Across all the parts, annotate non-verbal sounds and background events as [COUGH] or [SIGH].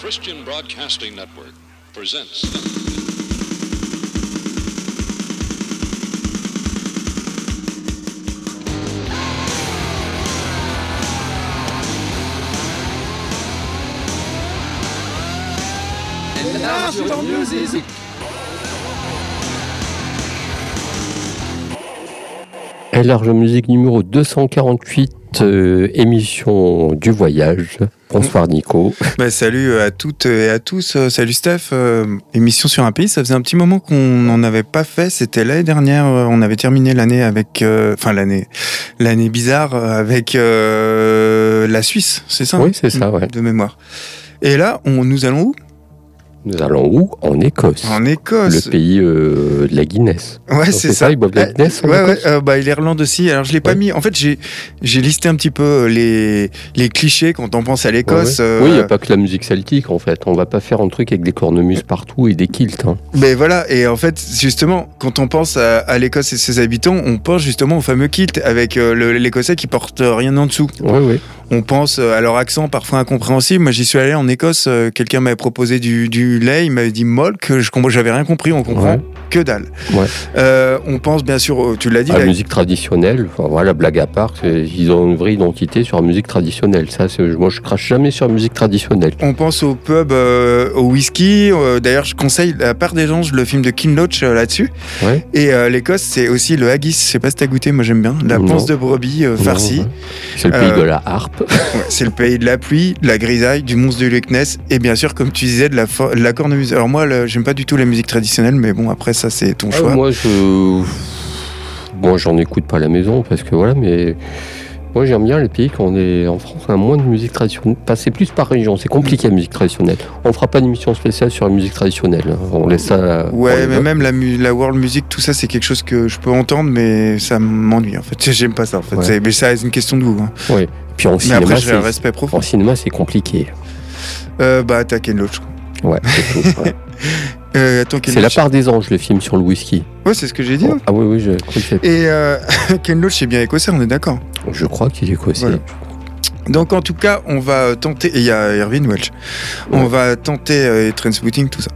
Christian Broadcasting Network presents. Et Large Musique numéro 248, euh, émission du voyage. Bonsoir Nico. [LAUGHS] Bah, salut à toutes et à tous. Euh, Salut Steph. Euh, émission sur un pays. Ça faisait un petit moment qu'on n'en avait pas fait. C'était l'année dernière. euh, On avait terminé l'année avec, euh, enfin l'année, l'année bizarre euh, avec euh, la Suisse. C'est ça. Oui, hein c'est ça, ouais. De mémoire. Et là, on, nous allons où? Nous allons où? En Écosse. En Écosse. Le pays euh, de la Guinness. Ouais, c'est ça. ça, ils boivent la Euh, Guinness en Ouais, ouais. Euh, bah, l'Irlande aussi. Alors, je l'ai pas Ouais. mis. En fait, j'ai, j'ai listé un petit peu euh, les, les clichés quand on pense à l'Écosse. Ouais, euh, Oui, il n'y a pas que la musique celtique en fait. On va pas faire un truc avec des cornemuses partout et des kilts. hein. Mais voilà, et en fait, justement, quand on pense à, à l'Écosse et ses habitants, on pense justement au fameux kilt avec l'Écossais qui porte rien en dessous. Oui, oui. On pense euh, à leur accent parfois incompréhensible. Moi, j'y suis allé en Écosse, euh, quelqu'un m'avait proposé du, du lait, il m'avait dit molk, j'avais rien compris, on comprend Ouais. que dalle. Ouais. Euh, on pense bien sûr, tu l'as dit, La la- musique traditionnelle, enfin, voilà, blague à part, ils ont une vraie identité sur la musique traditionnelle. Ça, moi, je crache jamais sur la musique traditionnelle. on pense au pub, euh, au whisky. euh, D'ailleurs, je conseille, à part des gens, le film de King Loach là-dessus. Ouais. Et l'Écosse, c'est aussi le haggis. Je sais pas si t'as goûté, moi j'aime bien. La Non. panse de brebis farcie. C'est le pays de la harpe. Ouais, c'est le pays de la pluie, de la grisaille, du monstre du Loch Ness et bien sûr, comme tu disais, de la, de la cornemuse. Alors moi, j'aime pas du tout la musique traditionnelle, mais bon, après ça, c'est ton Ah, choix. moi, je. Moi, j'en écoute pas à la maison parce que voilà, mais. Moi, j'aime bien les pays qu'on est en France, on a moins de musique traditionnelle. Enfin, c'est plus par région, c'est compliqué la musique traditionnelle. On fera pas d'émission spéciale sur la musique traditionnelle. hein. On laisse ça. Ouais, mais même la, world music, tout ça, c'est quelque chose que je peux entendre, mais ça m'ennuie en fait. [LAUGHS] J'aime pas ça en fait. Ouais. Mais ça, c'est une question de goût. hein. Puis en cinéma, après, j'ai un respect profond. en cinéma, c'est compliqué. Euh, bah, t'as Ken Loach. Ouais, c'est ouais. [LAUGHS] Euh, attends, Ken C'est la part des anges, le film sur le whisky. Ouais, c'est ce que j'ai dit. ouais. Ah oui, oui, je crois que c'est- Et euh, [LAUGHS] Ken Loach, c'est bien écossais, on est d'accord. Je crois qu'il est écossais. Voilà. Donc en tout cas, on va tenter, et il y a Irvin Welch, on Ouais. va tenter, euh, et Transpooting, tout ça,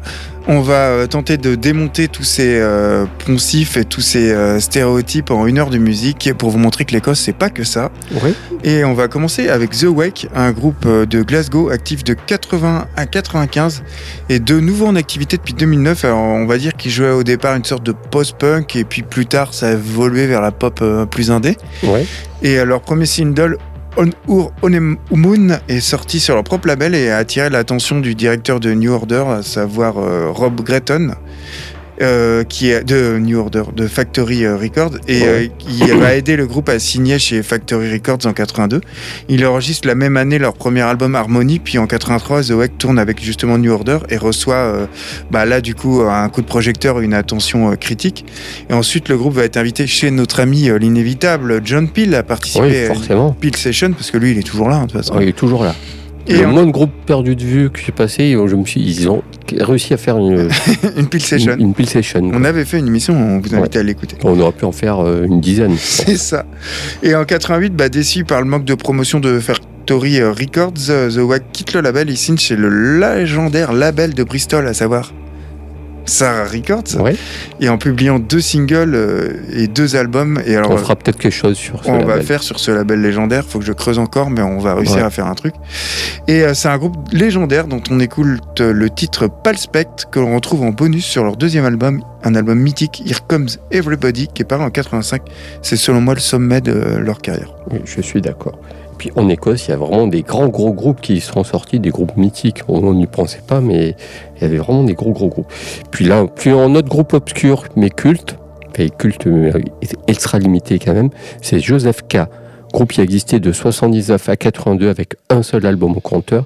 on va euh, tenter de démonter tous ces euh, poncifs et tous ces euh, stéréotypes en une heure de musique pour vous montrer que l'Écosse, c'est pas que ça. Ouais. Et on va commencer avec The Wake, un groupe de Glasgow actif de 80 à 95 et de nouveau en activité depuis 2009. Alors on va dire qu'ils jouaient au départ une sorte de post-punk et puis plus tard ça a évolué vers la pop euh, plus indé. Ouais. Et leur premier single, On Ur Onem Moon, est sorti sur leur propre label et a attiré l'attention du directeur de New Order, à savoir euh, Rob Gretton. Euh, qui est de New Order, de Factory euh, Records, et Ouais. euh, qui va aider le groupe à signer chez Factory Records en 82. Il enregistre la même année leur premier album Harmony, puis en 83, The Wake tourne avec justement New Order et reçoit euh, bah là du coup un coup de projecteur, une attention critique. Et ensuite, le groupe va être invité chez notre ami l'inévitable John Peel à participer Oui, à. Peel Session parce que lui, il est toujours là hein, de toute façon. Ah, il est toujours là. Et le moins de groupes perdus de vue que j'ai passé, je me suis, ils ont réussi à faire une, [LAUGHS] une Peel Session. une, une pile session. On avait fait une émission, on vous invite à l'écouter. On aurait pu en faire euh, une dizaine. [LAUGHS] C'est ça. Et en 88, bah, déçu par le manque de promotion de Factory euh, Records, euh, The Wack quitte le label et signe chez le légendaire label de Bristol, à savoir Sarah Records, et en publiant deux singles euh, et deux albums. Et alors, on fera peut-être quelque chose sur ce on va label. faire sur ce label légendaire. Faut que je creuse encore, mais on va réussir Ouais. à faire un truc. Et euh, c'est un groupe légendaire dont on écoute le titre Palspect que l'on retrouve en bonus sur leur deuxième album, un album mythique, Here Comes Everybody, qui est paru en 85. C'est selon moi le sommet de leur carrière. Oui, je suis d'accord. Puis en Écosse, il y a vraiment des grands gros groupes qui sont sortis, des groupes mythiques. On n'y pensait pas, mais il y avait vraiment des gros gros groupes. Puis là, plus un autre groupe obscur, mais culte, et culte euh, extra limité quand même, c'est Joseph K. Groupe qui a existé de 79 à 82 avec un seul album au compteur,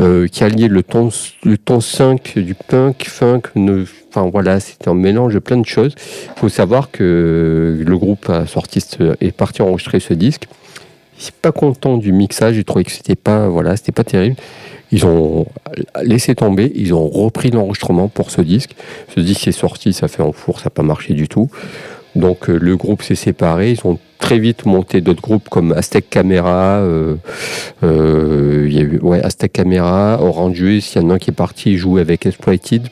euh, qui a lié le ton, le ton 5 du punk, funk, ne- enfin voilà, c'était un mélange de plein de choses. Il faut savoir que le groupe est parti enregistrer ce disque. Sont pas contents du mixage, ils trouvaient que c'était pas, voilà, pas terrible. Ils ont laissé tomber, ils ont repris l'enregistrement pour ce disque. Ce disque est sorti, ça fait en four, ça n'a pas marché du tout. Donc euh, le groupe s'est séparé, ils ont très vite monté d'autres groupes comme Aztec Camera, euh, euh, y a eu ouais, Aztec Camera, Orange Juice, il y en a un qui est parti jouer avec Exploited.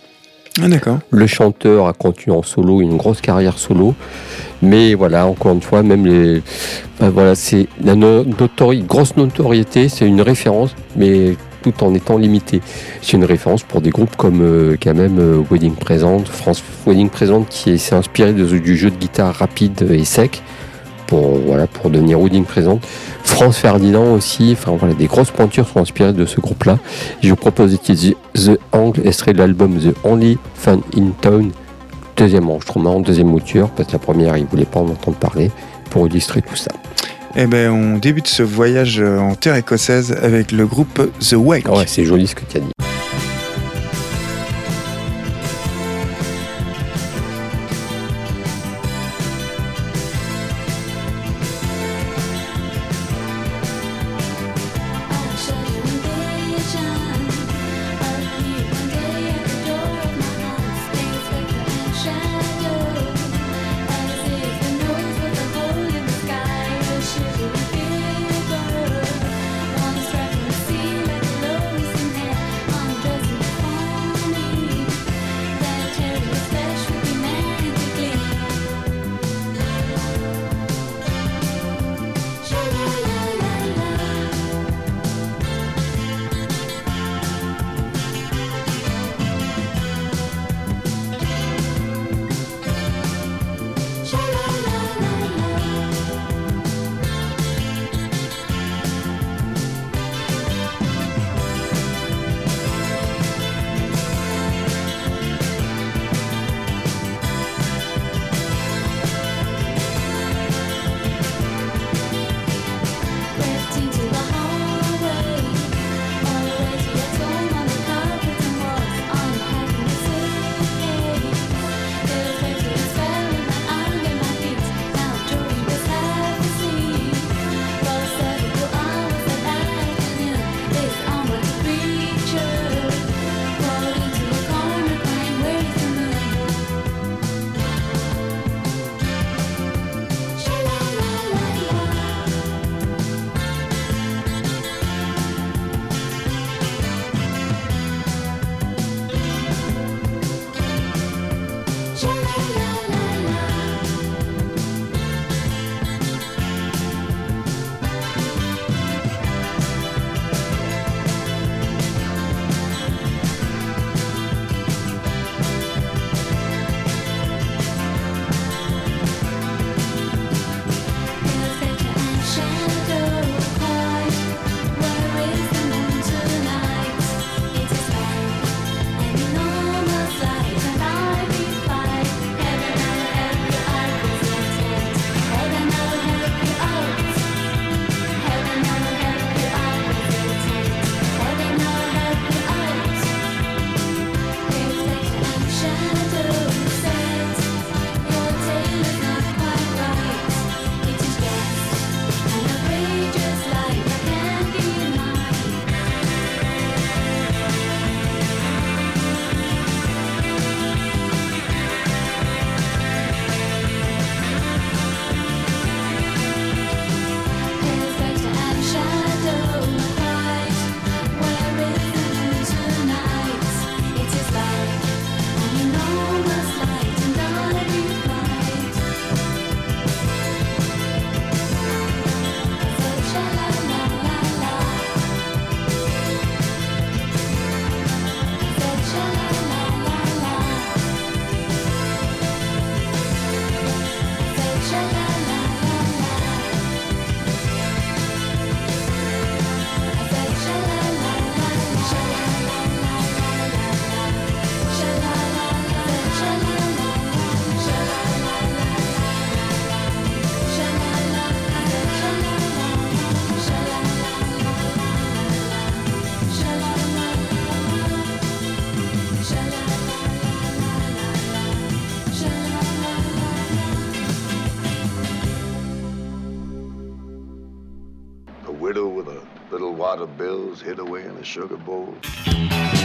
Ah. Le chanteur a continué en solo, une grosse carrière solo. Mais voilà, encore une fois, même les. ben voilà, c'est la grosse notoriété, c'est une référence, mais tout en étant limité. C'est une référence pour des groupes comme euh, quand même euh, Wedding Present, France Wedding Present qui s'est inspiré du jeu de guitare rapide et sec pour, voilà, pour devenir Wedding Present. France Ferdinand aussi, enfin voilà, des grosses pointures sont inspirées de ce groupe-là. Je vous propose d'utiliser The Angle, extrait de l'album The Only Fun in Town, deuxième enregistrement, deuxième mouture, parce que la première, il voulait pas en entendre parler, pour illustrer tout ça. Eh ben, on débute ce voyage euh, en terre écossaise avec le groupe The Wake. Ouais, c'est joli ce que tu as dit. the sugar bowl.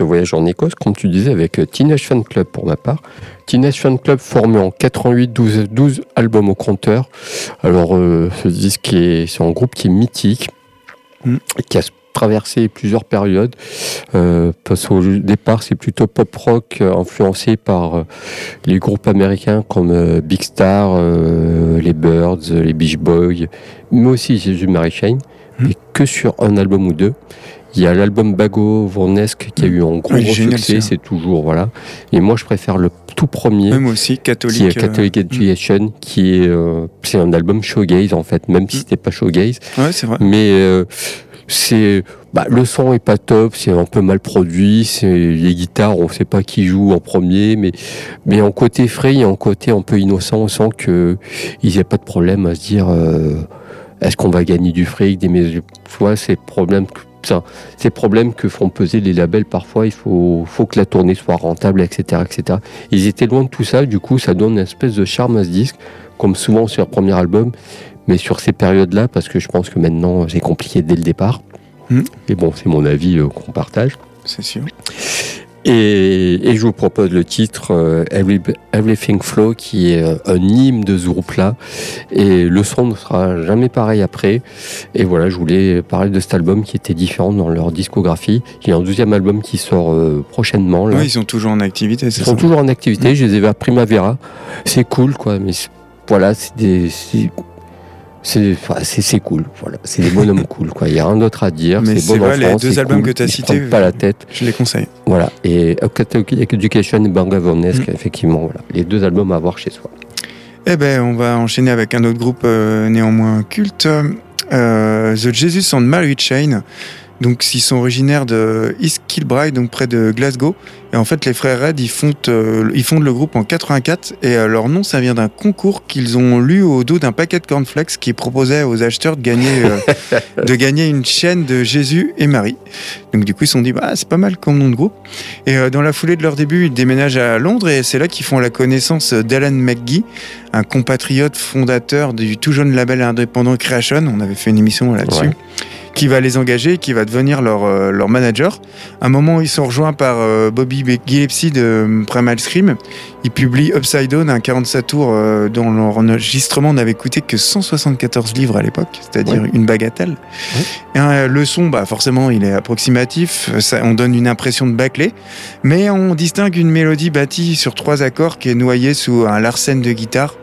Ce voyage en Écosse, comme tu disais, avec euh, Teenage Fan Club pour ma part. Teenage Fan Club formé en 88, 12, 12 albums au compteur. Alors, euh, ce disque, est- c'est un groupe qui est mythique, Mm. qui a traversé plusieurs périodes. Euh, parce qu'au départ, c'est plutôt pop rock euh, influencé par euh, les groupes américains comme Big Star, les Birds, les Beach Boys, mais aussi Jésus Mary Chain, Mm. et que sur un album ou deux. Il y a l'album Bago Vornesque qui a eu un gros, Oui, gros génial, succès, c'est toujours voilà. Et moi, je préfère le tout premier. Moi aussi, catholique. Qui est euh, Catholic Education, qui est euh, c'est un album shoegaze en fait, même si Mm. c'était pas shoegaze, Ouais, c'est vrai. mais euh, c'est bah, le son est pas top, c'est un peu mal produit, c'est les guitares, on sait pas qui joue en premier, mais mais en côté frais et en côté un peu innocent, on sent que ils n'avaient pas de problème à se dire euh, est-ce qu'on va gagner du fric, des mais tu vois, c'est problème que ça, ces problèmes que font peser les labels parfois, il faut, faut que la tournée soit rentable, etc., etc. Ils étaient loin de tout ça, du coup, ça donne une espèce de charme à ce disque, comme souvent sur leur premier album, mais sur ces périodes-là, parce que je pense que maintenant, c'est compliqué dès le départ. Mhm. Et bon, c'est mon avis euh, qu'on partage. C'est sûr. Et, et je vous propose le titre euh, Every- Everything Flow, qui est euh, un hymne de ce groupe-là. Et le son ne sera jamais pareil après. Et voilà, je voulais parler de cet album qui était différent dans leur discographie. Il y a un deuxième album qui sort euh, prochainement. Là. Ouais, ils sont toujours en activité, c'est Ils ça sont toujours en activité. Je les ai vus à Primavera. C'est cool, quoi. Mais voilà, c'est des. C'est- C'est cool, voilà. C'est des bonhommes [LAUGHS] cool, quoi. Il n'y a rien d'autre à dire. Mais c'est bon vrai, les deux albums cool. que Ils se cités, pas la tête. Je les conseille. Voilà. Et Catholic Education et Mm. effectivement, voilà. Les deux albums à voir chez soi. Eh ben, on va enchaîner avec un autre groupe euh, néanmoins culte, euh, The Jesus and Mary Chain. Donc, ils sont originaires de East Kilbride, donc près de Glasgow. Et en fait, les frères Red, ils fondent, euh, ils fondent le groupe en 84. Et euh, leur nom, ça vient d'un concours qu'ils ont lu au dos d'un paquet de cornflakes qui proposait aux acheteurs de gagner, euh, [LAUGHS] de gagner une chaîne de Jésus et Marie. Donc, du coup, ils se sont dit, bah, c'est pas mal comme nom de groupe. Et euh, dans la foulée de leur début, ils déménagent à Londres et c'est là qu'ils font la connaissance d'Alan McGee, un compatriote fondateur du tout jeune label indépendant Creation. On avait fait une émission là-dessus. Ouais. Qui va les engager, qui va devenir leur, euh, leur manager. À un moment ils sont rejoints par euh, Bobby Gillespie de euh, Primal Scream, ils publient Upside Down, un 47 tours dont leur enregistrement n'avait coûté que 174 livres à l'époque, c'est-à-dire une bagatelle. Et, le son, bah, forcément, il est approximatif, ça, on donne une impression de bâclé, mais on distingue une mélodie bâtie sur trois accords qui est noyée sous un larsen de guitare.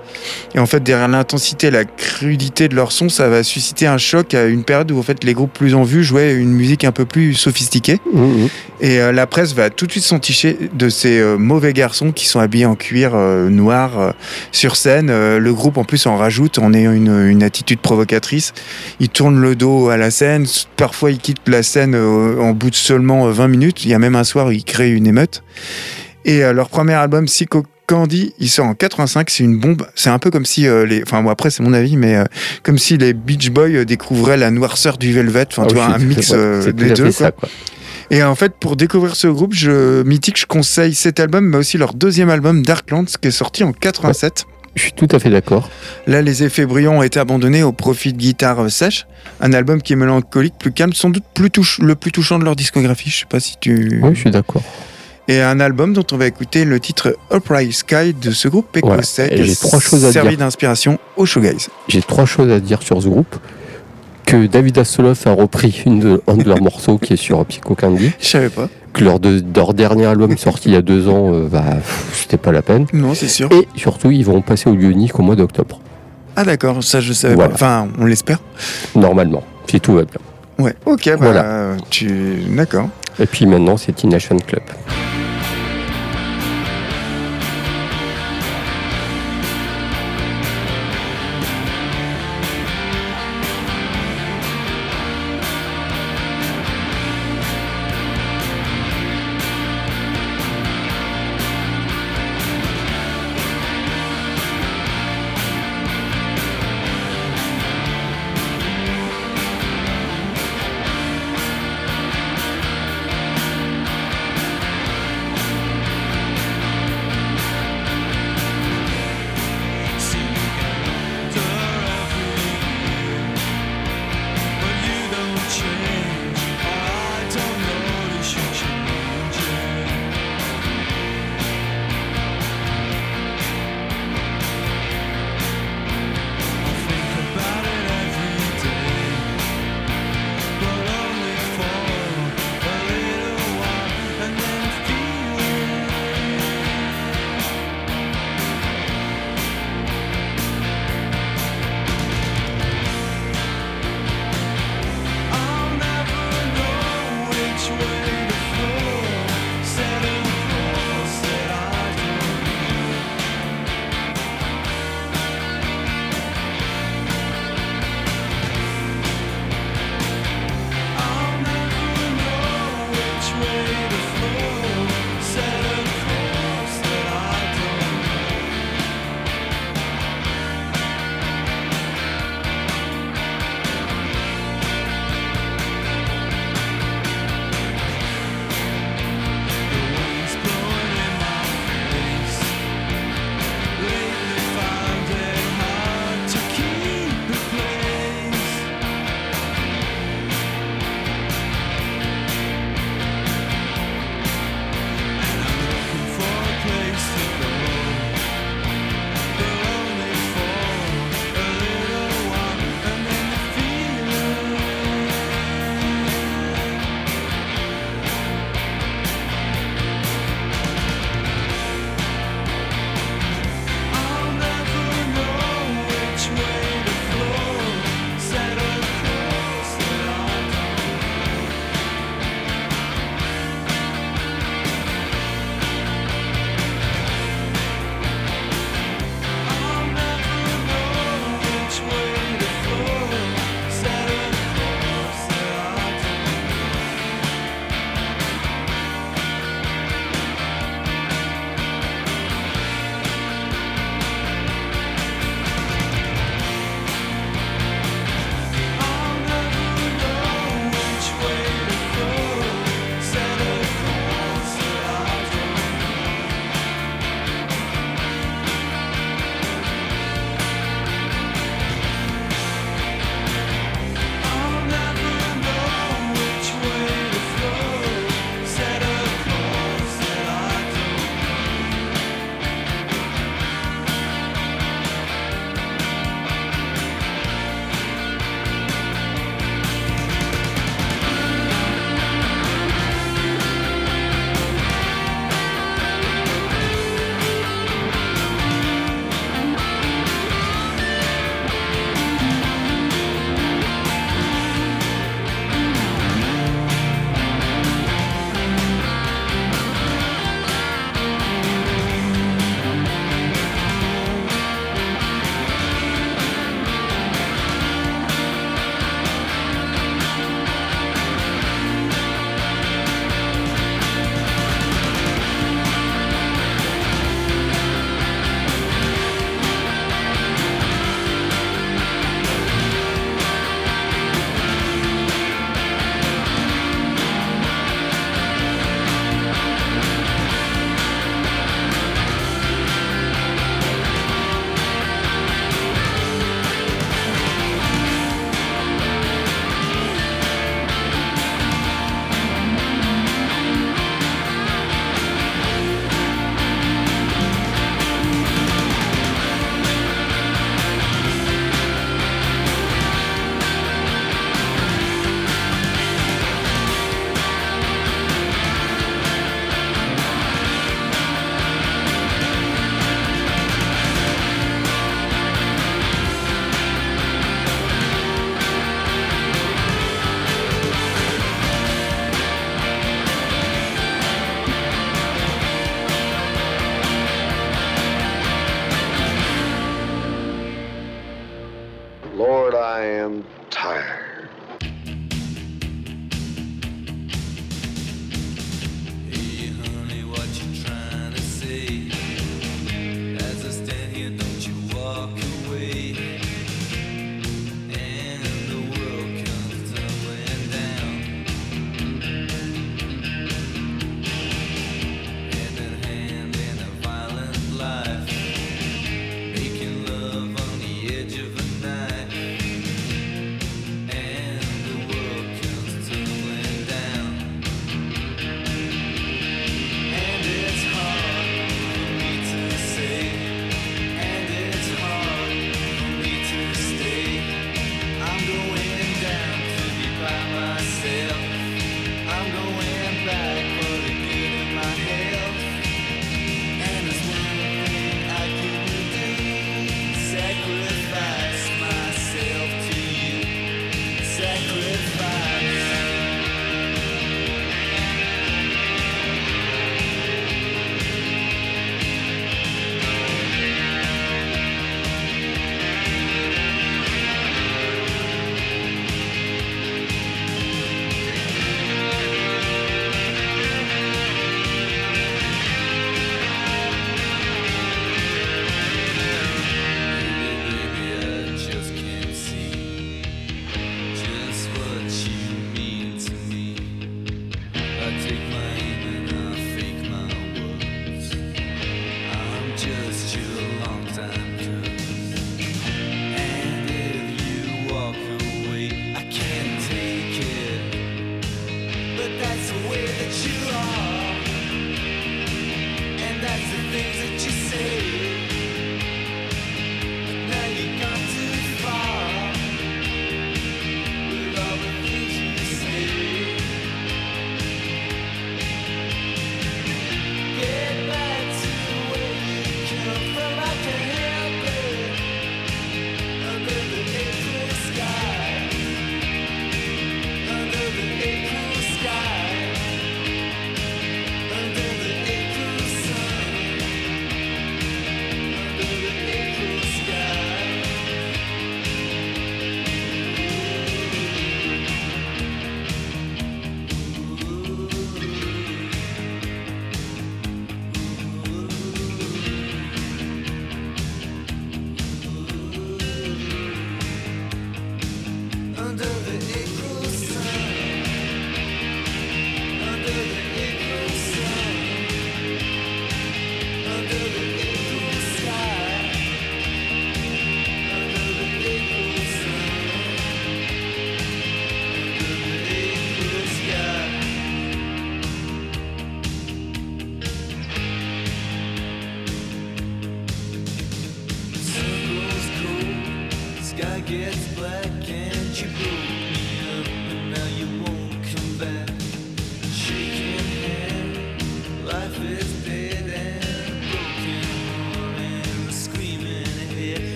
Et en fait, derrière l'intensité et la crudité de leur son, ça va susciter un choc à une période où en fait, les groupes plus en vue jouaient une musique un peu plus sophistiquée. Mhm. Et euh, la presse va tout de suite s'enticher de ces euh, mauvais garçons qui sont habillés en cuir euh, noir sur scène. Le groupe en plus en rajoute en ayant une, une attitude provocatrice. Ils tournent le dos à la scène. Parfois ils quittent la scène en bout de seulement euh, 20 minutes. Il y a même un soir où ils créent une émeute. Et leur premier album, Psycho Candy, il sort en 85, c'est une bombe. C'est un peu comme si euh, les, enfin moi après c'est mon avis, mais euh, comme si les Beach Boys euh, découvraient la noirceur du Velvet. Enfin Ah tu vois un mix euh, des deux. quoi. ça, quoi. Et en fait, pour découvrir ce groupe, je, mythique, je conseille cet album, mais aussi leur deuxième album, Darklands, qui est sorti en 87. Je suis tout à fait d'accord. Là, les effets brillants ont été abandonnés au profit de guitare sèche. Un album qui est mélancolique, plus calme, sans doute plus touche, le plus touchant de leur discographie. Je sais pas si tu. Oui, je suis d'accord. Et un album dont on va écouter le titre Upright Sky de ce groupe écossais j'ai trois choses à servi d'inspiration au shoegaze. J'ai trois choses à dire sur ce groupe. Que David Hasselhoff a repris une de, un de leurs [LAUGHS] morceaux qui est sur Psycho Candy. Je savais pas. Que leur, de- leur dernier album sorti il y a deux ans, euh, bah, c'était pas la peine. Non, c'est sûr. Et surtout, ils vont passer au lieu unique au mois d'octobre, Ah d'accord, ça je savais Voilà. pas. Enfin, on l'espère. normalement, si tout va bien. Ouais. Ok, bah, Voilà. tu. D'accord. Et puis maintenant, c'est Teen Nation Club.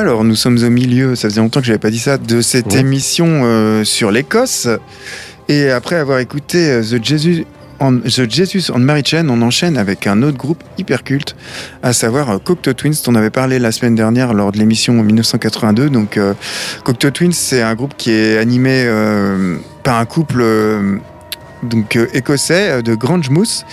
Alors, nous sommes au milieu, ça faisait longtemps que j'avais pas dit ça, de cette Ouais. émission euh, sur l'Écosse. Et après avoir écouté euh, The Jesus on, The Jesus on Mary Chain, on enchaîne avec un autre groupe hyper culte, à savoir euh, Cocteau Twins, dont on avait parlé la semaine dernière lors de l'émission en 1982. Donc, euh, Cocteau Twins, c'est un groupe qui est animé par un couple donc, euh, écossais euh, de Grange Mousse.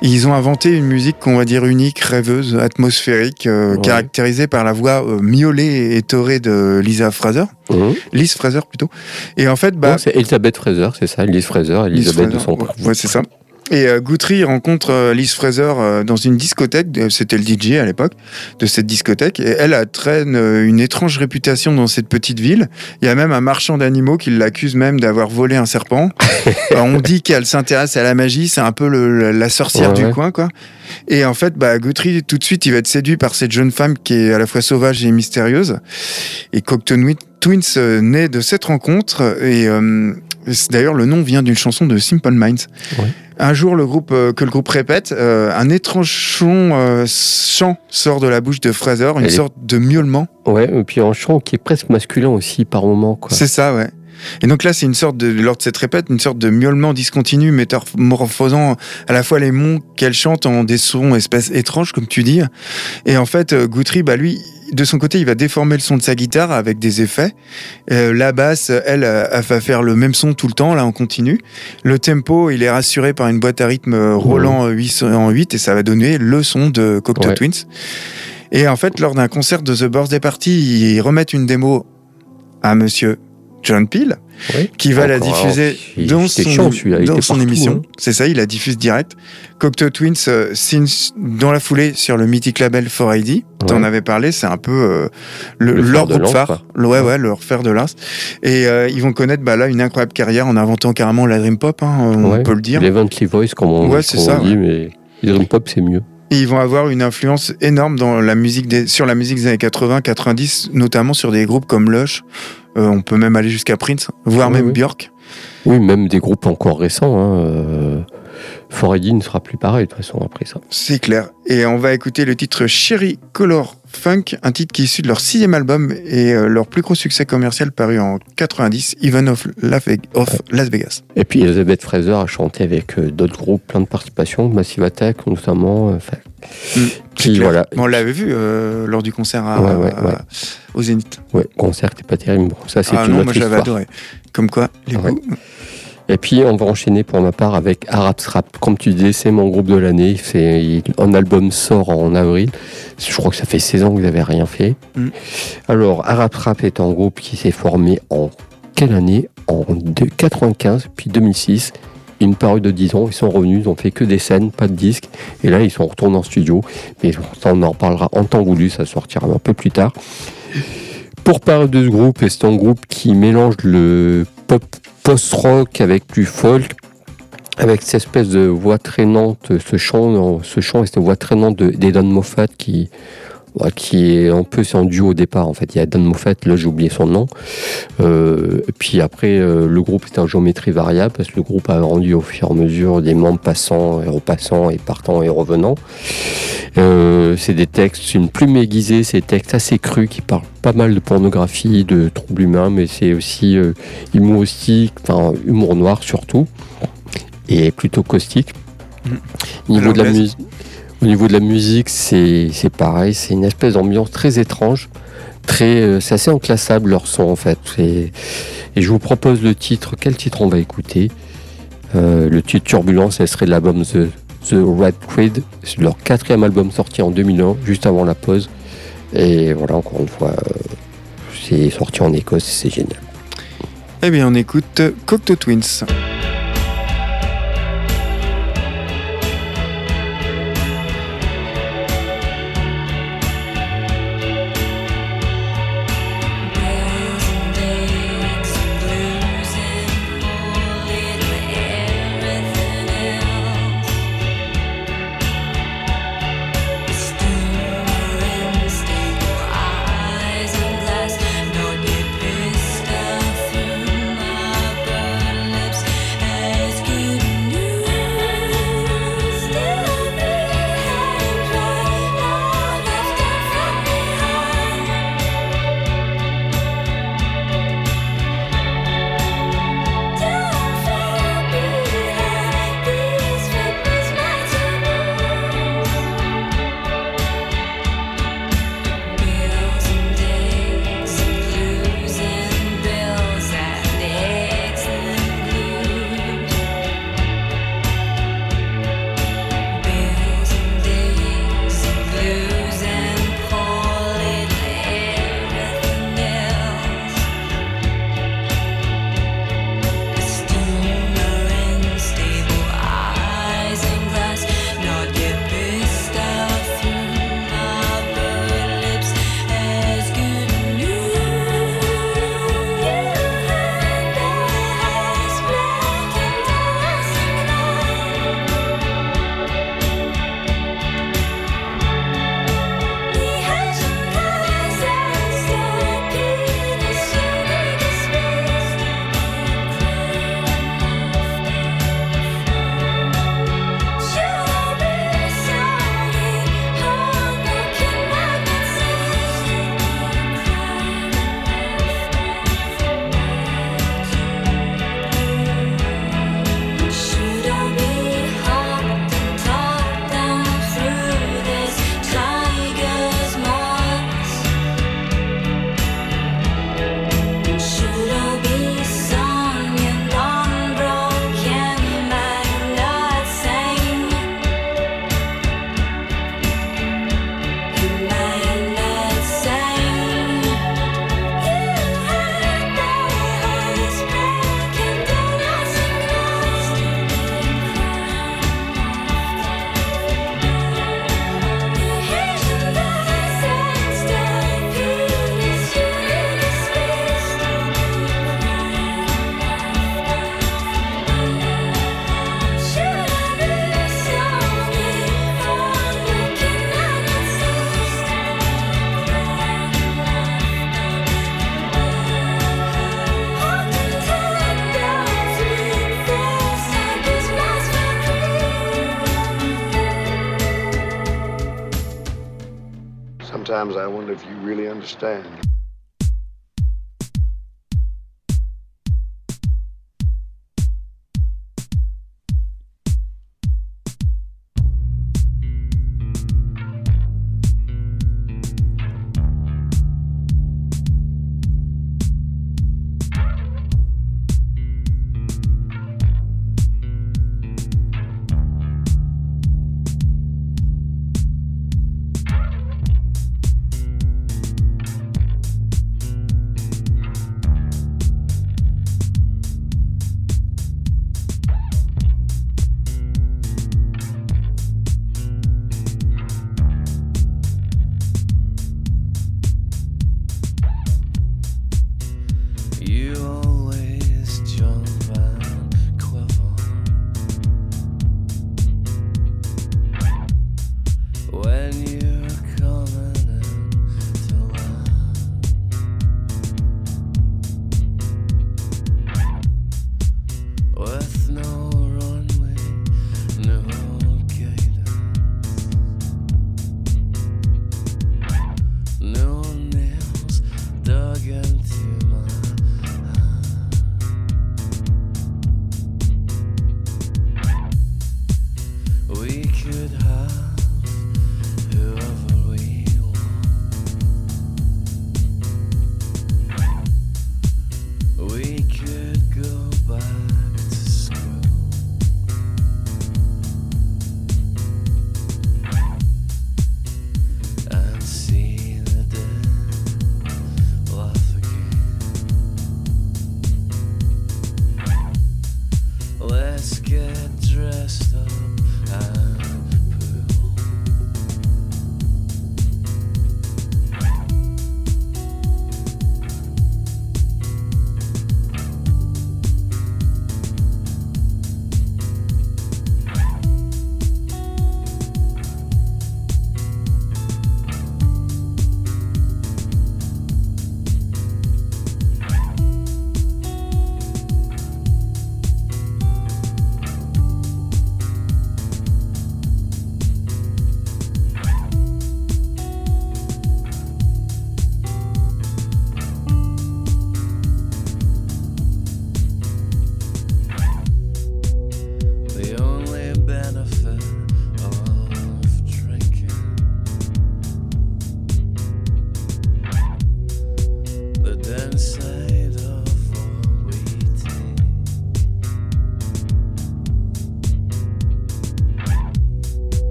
Ils ont inventé une musique qu'on va dire unique, rêveuse, atmosphérique, euh, Ouais. caractérisée par la voix euh, miaulée et torée de Lisa Fraser. Liz Fraser plutôt. Et en fait, bah, c'est Elisabeth Fraser, c'est ça, Elise Fraser, Liz Elisabeth de Fraser, son ouais, ouais, c'est ça. Et euh, Guthrie rencontre euh, Liz Fraser euh, dans une discothèque, c'était le DJ à l'époque de cette discothèque, et elle a traîne une étrange réputation dans cette petite ville. Il y a même un marchand d'animaux qui l'accuse même d'avoir volé un serpent. [LAUGHS] On dit qu'elle s'intéresse à la magie, c'est un peu le- la sorcière Ouais, du ouais. coin, quoi. Et en fait, bah, Guthrie, tout de suite, il va être séduit par cette jeune femme qui est à la fois sauvage et mystérieuse. Et Cocteau Twins euh, naît de cette rencontre, et euh, d'ailleurs, le nom vient d'une chanson de Simple Minds. Ouais. Un jour, le groupe, euh, que le groupe répète, euh, un étrange chant, chant sort de la bouche de Fraser, une sorte de miaulement. Ouais, et puis un chant qui est presque masculin aussi par moment. C'est ça, ouais. Et donc là, c'est une sorte de, lors de cette répète, une sorte de miaulement discontinu, métamorphosant à la fois les mots qu'elle chante en des sons espèces étranges, comme tu dis. Et en fait, euh, Guthrie, bah lui, de son côté, il va déformer le son de sa guitare avec des effets. Euh, la basse, elle, euh, elle va faire le même son tout le temps, là, en continu. Le tempo, il est rassuré par une boîte à rythme Roland euh, 808 et ça va donner le son de Cocteau Ouais. Twins. Et en fait, lors d'un concert de The Birthday Party, ils remettent une démo à monsieur John Peel, qui va la diffuser dans son, dans son partout, émission. hein. C'est ça, il la diffuse direct. Cocteau Twins euh, signe dans la foulée sur le mythique label 4ID. T'en Ouais. avais parlé, c'est un peu euh, le, Le fer leur groupe phare. Ouais, ouais, leur fer de lance. Et euh, ils vont connaître bah, là une incroyable carrière en inventant carrément la dream pop, hein, on Ouais. peut le dire. L'Evently Voice, comme on, Ouais, comme on dit, mais les Dream Pop, c'est mieux. Et ils vont avoir une influence énorme dans la musique des, sur la musique des années 80, 90, notamment sur des groupes comme Lush. Euh, on peut même aller jusqu'à Prince, voire même ouais. Björk. Oui, même des groupes encore récents. Hein, euh, Foredy ne sera plus pareil de toute façon après ça. C'est clair. Et on va écouter le titre Cherry Color Funk, un titre qui est issu de leur sixième album et euh, leur plus gros succès commercial paru en 90, Even of, La Ve- of Las Vegas. Et puis Elizabeth Fraser a chanté avec euh, d'autres groupes, plein de participations, Massive Attack notamment. euh, enfin, Mm, qui, clair. voilà, On l'avait vu euh, lors du concert à- Ouais, ouais, à- ouais. au Zénith. ouais, concert qui pas terrible. Ça, c'est Ah une non, autre moi j'avais adoré. Comme quoi, les goûts. Et puis, on va enchaîner pour ma part avec Arab Rap. Comme tu disais, c'est mon groupe de l'année. C'est un album sort en avril. Je crois que ça fait 16 ans qu'ils n'avaient rien fait. Mm. Alors, Arab Rap est un groupe qui s'est formé en quelle année? En de- 95, puis 2006. Une période de 10 ans, ils sont revenus, ils ont fait que des scènes, pas de disques. Et là, ils sont retournés en studio. Mais on en reparlera en temps voulu, ça sortira un peu plus tard. Pour parler de ce groupe, c'est un groupe qui mélange le pop post-rock avec du folk, avec cette espèce de voix traînante, ce chant, ce chant et cette voix traînante de- d'Edan Moffat qui qui est un peu, c'est en duo au départ en fait. Il y a Dan Moffat, là j'ai oublié son nom. Euh, et puis après, euh, le groupe était en géométrie variable parce que le groupe a rendu au fur et à mesure des membres passant et repassant et partant et revenant. Euh, c'est des textes, c'est une plume aiguisée, c'est des textes assez crus qui parlent pas mal de pornographie, de troubles humains, mais c'est aussi euh, humoristique, enfin humour noir surtout, et plutôt caustique. Au niveau, de la Blaise mus- au niveau de la musique, c'est pareil, c'est une espèce d'ambiance très étrange, très, euh, c'est assez inclassable leur son en fait. Et je vous propose le titre, quel titre on va écouter? Euh, Le titre Turbulence, ce serait l'album The, The Red Creed, c'est leur quatrième album sorti en 2001, juste avant la pause. Et voilà, encore une fois, euh, c'est sorti en Écosse, c'est génial. Eh bien, on écoute Cocteau Twins.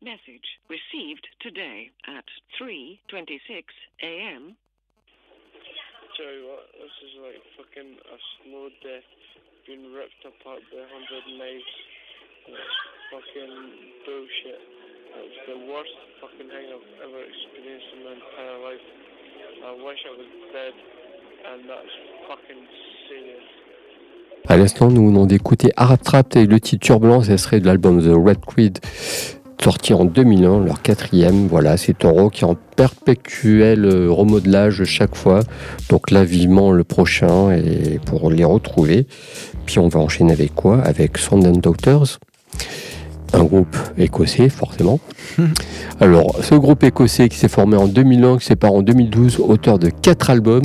Message received today at 3:26 a.m. Tell you what, this is like fucking a slow death being ripped apart by a hundred knives. It's fucking bullshit. It's the worst fucking thing I've ever experienced in my entire life. I wish I was dead, and that's fucking serious. À l'instant, nous venons d'écouter Arab Trap et le titre Turbulence, ça serait de l'album The Red Creed, sorti en 2001, leur quatrième. Voilà, c'est un rock qui est en perpétuel euh, remodelage chaque fois. Donc là, vivement le prochain et pour les retrouver. Puis on va enchaîner avec quoi? Avec Sound and Doctors, un groupe écossais, forcément. [LAUGHS] Alors, ce groupe écossais qui s'est formé en 2001, qui s'est séparé en 2012, auteur de quatre albums.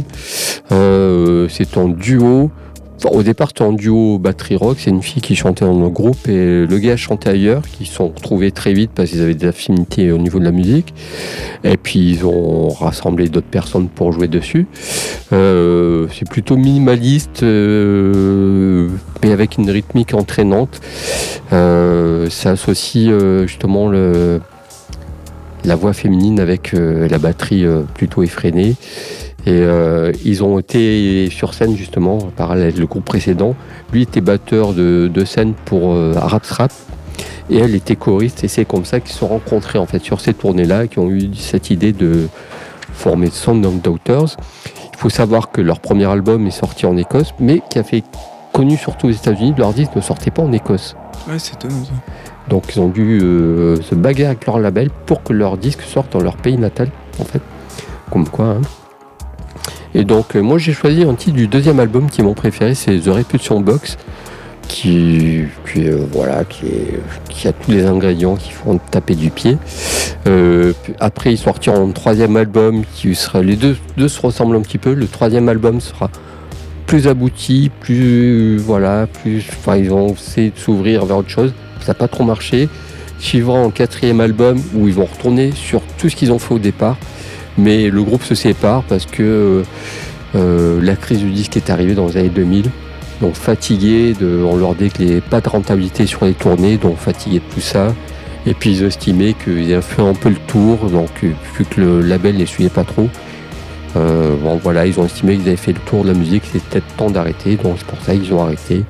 Euh, c'est en duo. Au départ, c'était en duo batterie rock. C'est une fille qui chantait dans le groupe et le gars chantait ailleurs, qui se sont retrouvés très vite parce qu'ils avaient des affinités au niveau de la musique. Et puis, ils ont rassemblé d'autres personnes pour jouer dessus. Euh, c'est plutôt minimaliste, euh, mais avec une rythmique entraînante. Euh, ça associe justement la voix féminine avec la batterie plutôt effrénée. Et euh, ils ont été sur scène justement, en parallèle, le groupe précédent. Lui était batteur de, de scène pour euh, Arab Strap. Et elle était choriste. Et c'est comme ça qu'ils se sont rencontrés en fait sur ces tournées-là, qui ont eu cette idée de former Sound of Daughters. Il faut savoir que leur premier album est sorti en Écosse, mais qui a fait connu surtout aux États-Unis. Leur disque ne sortait pas en Écosse. Ouais, c'est étonnant ça. Donc ils ont dû euh, se bagarrer avec leur label pour que leur disque sorte dans leur pays natal, en fait. Comme quoi. hein. Et donc euh, moi j'ai choisi un titre du deuxième album qui est mon préféré, c'est The Repulsion Box, qui, euh, voilà, qui, a tous les ingrédients qui font taper du pied. Euh, après ils sortiront un troisième album qui sera. Les deux, se ressemblent un petit peu. Le troisième album sera plus abouti, plus voilà, plus. Enfin, ils vont essayer de s'ouvrir vers autre chose. Ça n'a pas trop marché. Suivra un quatrième album où ils vont retourner sur tout ce qu'ils ont fait au départ. Mais le groupe se sépare parce que euh, la crise du disque est arrivée dans les années 2000. Donc fatigués, de, on leur dit qu'il n'y avait pas de rentabilité sur les tournées, donc fatigués de tout ça. Et puis ils estimaient qu'ils avaient fait un peu le tour, donc euh, vu que le label les suivait pas trop, euh, bon voilà, ils ont estimé qu'ils avaient fait le tour de la musique, c'était peut-être temps d'arrêter, donc c'est pour ça qu'ils ont arrêté.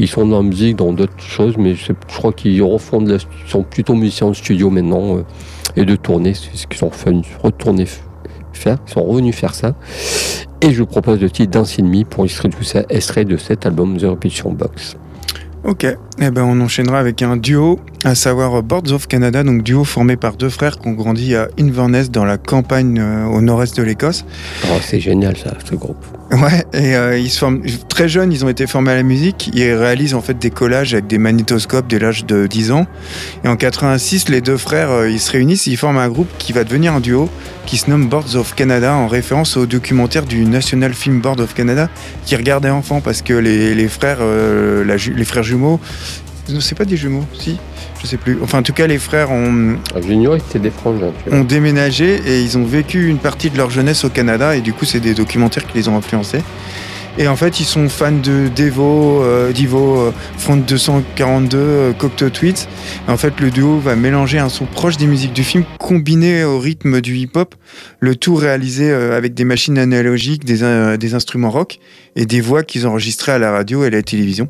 Ils sont dans la musique, dans d'autres choses, mais je, crois qu'ils refont de la, sont plutôt musiciens de studio maintenant euh, et de tournée, c'est ce qu'ils sont venus retourner faire, ils sont revenus faire ça. Et je vous propose le titre Dance Me pour illustrer tout ça, extrait de cet album The Repetition Box. Ok, eh ben on enchaînera avec un duo, à savoir Boards of Canada, donc duo formé par deux frères qui ont grandi à Inverness dans la campagne euh, au nord-est de l'Écosse. Oh, c'est génial ça, ce groupe. Ouais, et euh, ils se forment très jeunes, ils ont été formés à la musique. Ils réalisent en fait des collages avec des magnétoscopes dès l'âge de 10 ans. Et en 86, les deux frères, euh, ils se réunissent, ils forment un groupe qui va devenir un duo, qui se nomme Boards of Canada, en référence au documentaire du National Film Board of Canada, qui regardait enfant parce que les, frères, euh, les frères jumeaux, c'est pas des jumeaux, si, je sais plus. Enfin, en tout cas, les frères ont, Ah, Junior, était des tu vois. ont déménagé et ils ont vécu une partie de leur jeunesse au Canada et du coup c'est des documentaires qui les ont influencés. Et en fait ils sont fans de Devo, euh, Divo, euh, Front 242, euh, Cocteau Tweets. Et en fait le duo va mélanger un son proche des musiques du film combiné au rythme du hip-hop, le tout réalisé avec des machines analogiques, des, des instruments rock et des voix qu'ils enregistraient à la radio et à la télévision.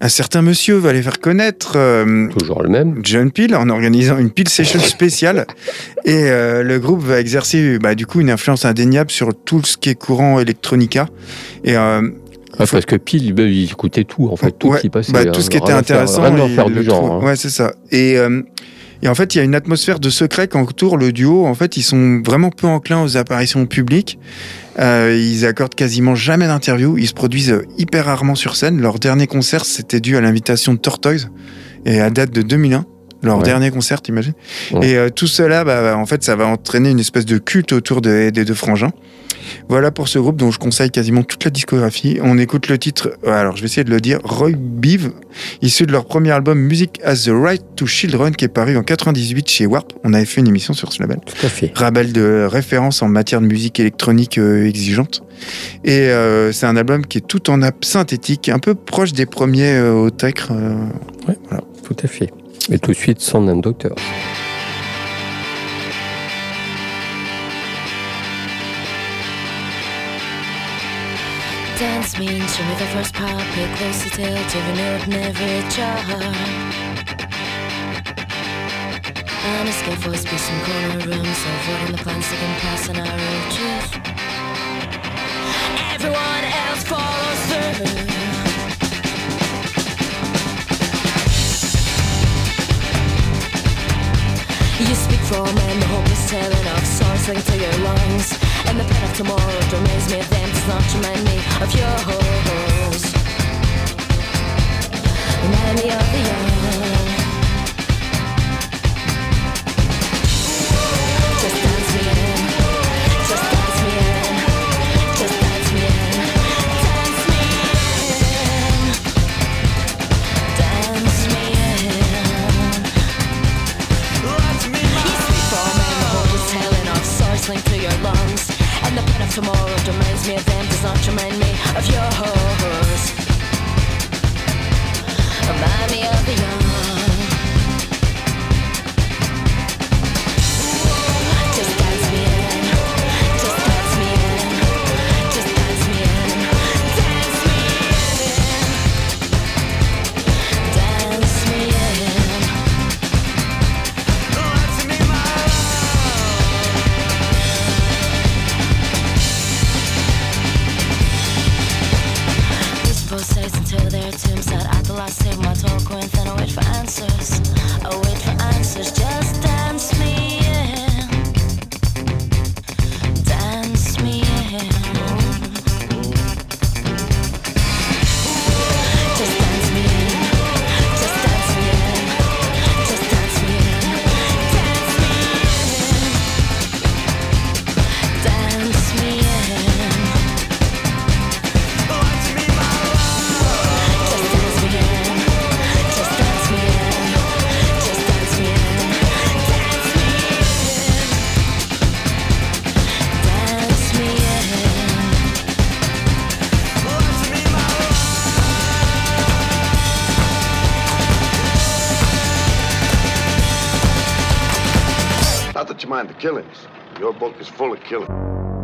Un certain monsieur va les faire connaître. euh, Toujours le même. John Peel en organisant une Peel Session [LAUGHS] spéciale. Et euh, le groupe va exercer bah, du coup une influence indéniable sur tout ce qui est courant electronica. Et euh, Ah, parce que Pile, ben, il écoutait tout, en fait, tout ouais, ce qui passait. bah, hein, tout ce qui était faire- intéressant, il faire le du genre. hein. Ouais, c'est ça. Et, et en fait, il y a une atmosphère de secret qu'entoure le duo. En fait, ils sont vraiment peu enclins aux apparitions publiques. Euh, ils accordent quasiment jamais d'interview. Ils se produisent euh, hyper rarement sur scène. Leur dernier concert, c'était dû à l'invitation de Tortoise et à date de 2001. Leur Ouais. dernier concert, t'imagines Ouais. Et euh, tout cela, bah, bah, en fait, ça va entraîner une espèce de culte autour des, deux frangins. Voilà pour ce groupe dont je conseille quasiment toute la discographie. On écoute le titre, euh, alors je vais essayer de le dire, Roy Beeve, issu de leur premier album Music Has the Right to Children qui est paru en 98 chez Warp. On avait fait une émission sur ce label. Tout à fait. Label de référence en matière de musique électronique euh, exigeante. Et euh, c'est un album qui est tout en nappe synthétique, un peu proche des premiers au tech. euh, Tout à fait. Mais tout de suite, c'en est docteur. Dance mean to me the first part, pay close detail to the nerve never every jar. And escape for space in corner rooms, avoiding the plans that can pass on our own truth. Everyone else follows through. You speak from and the hope is telling of sorrows linked to your lungs. And the pain of tomorrow reminds me of them, does not remind me of yours. Remind me of the young. Linked to your lungs. And the pain of tomorrow reminds me of them, does not remind me of yours. Remind me of the young. Not that you mind the killings. Your book is full of killing.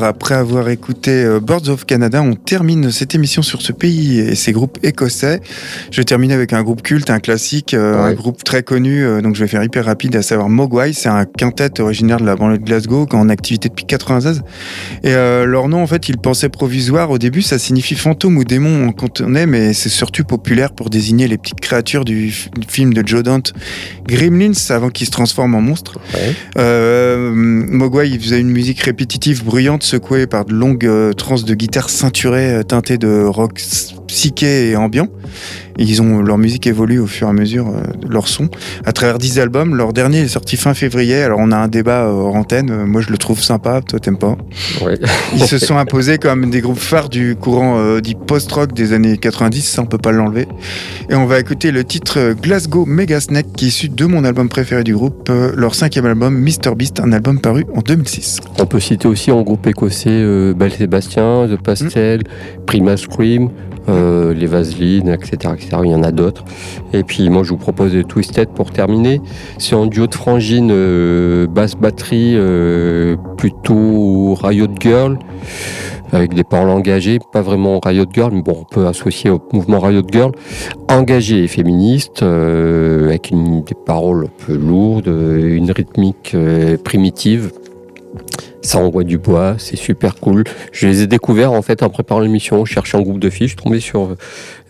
Alors, après avoir écouté euh, Birds of Canada, on termine cette émission sur ce pays et ses groupes écossais. Je vais terminer avec un groupe culte, un classique, euh, un groupe très connu, euh, donc je vais faire hyper rapide, à savoir Mogwai. C'est un quintet originaire de la banlieue de Glasgow, qui est en activité depuis 96. Et euh, leur nom, en fait, ils pensaient provisoire. Au début, ça signifie fantôme ou démon en cantonais, mais c'est surtout populaire pour désigner les petites créatures du, film de Joe Dante, Gremlins, avant qu'ils se transforment en monstres. Ouais. Euh, Mogwai, il faisait une musique répétitive, bruyante, secouée par de longues euh, transes de guitare ceinturées, euh, teintées de rock psyché et ambiant. Ils ont, leur musique évolue au fur et à mesure euh, leur son. À travers 10 albums, leur dernier est sorti fin février. Alors on a un débat euh, hors antenne. Euh, Moi je le trouve sympa, toi t'aimes pas? Ouais. [LAUGHS] Ils se sont imposés comme des groupes phares du courant euh, dit post-rock des années 90, ça on peut pas l'enlever. Et on va écouter le titre Glasgow Megasnack qui est issu de mon album préféré du groupe, leur cinquième album Mr Beast, un album paru en 2006. On peut citer aussi en groupe écossais Belle Sébastien, The Pastel, Prima Scream, euh, les Vaselines, etc., etc. Il y en a d'autres. Et puis moi, je vous propose Twisted pour terminer. C'est en duo de frangine, euh, basse batterie, euh, plutôt Riot Girl, avec des paroles engagées, pas vraiment Riot Girl, mais bon, on peut associer au mouvement Riot Girl, engagé et féministe, euh, avec des paroles un peu lourdes, une rythmique primitive. Ça envoie du bois, c'est super cool. Je les ai découverts en fait en préparant l'émission. Je cherchais un groupe de filles, je suis tombé sur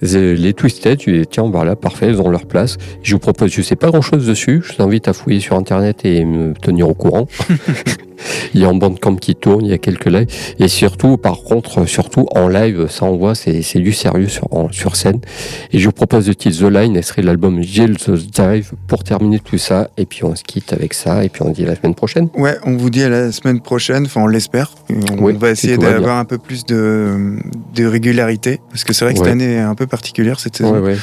euh, les Twisted. Je dis tiens, voilà, parfait, elles ont leur place. Je vous propose, je sais pas grand chose dessus. Je vous invite à fouiller sur internet et me tenir au courant. [LAUGHS] il y a un bandcamp qui tourne, il y a quelques lives. Et surtout, par contre, surtout en live, ça envoie, c'est c'est du sérieux sur, en- sur scène. Et je vous propose le titre The Line, elle serait l'album Jill the Dive pour terminer tout ça. Et puis on se quitte avec ça. Et puis on se dit à la semaine prochaine. Ouais, on vous dit à la semaine prochaine, enfin on l'espère. On va essayer tout d'avoir un peu plus de, de régularité, parce que c'est vrai que Ouais. cette année est un peu particulière cette saison. Ouais, ouais. Donc,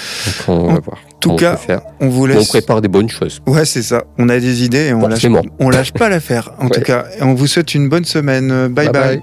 on va En voir. tout On cas. On vous On laisse. prépare des bonnes choses. Ouais, c'est ça. On a des idées et on lâche, on lâche pas l'affaire. En [LAUGHS] tout cas, Et on vous souhaite une bonne semaine. bye. bye.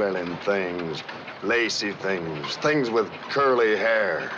Smelling things, lacy things, things with curly hair.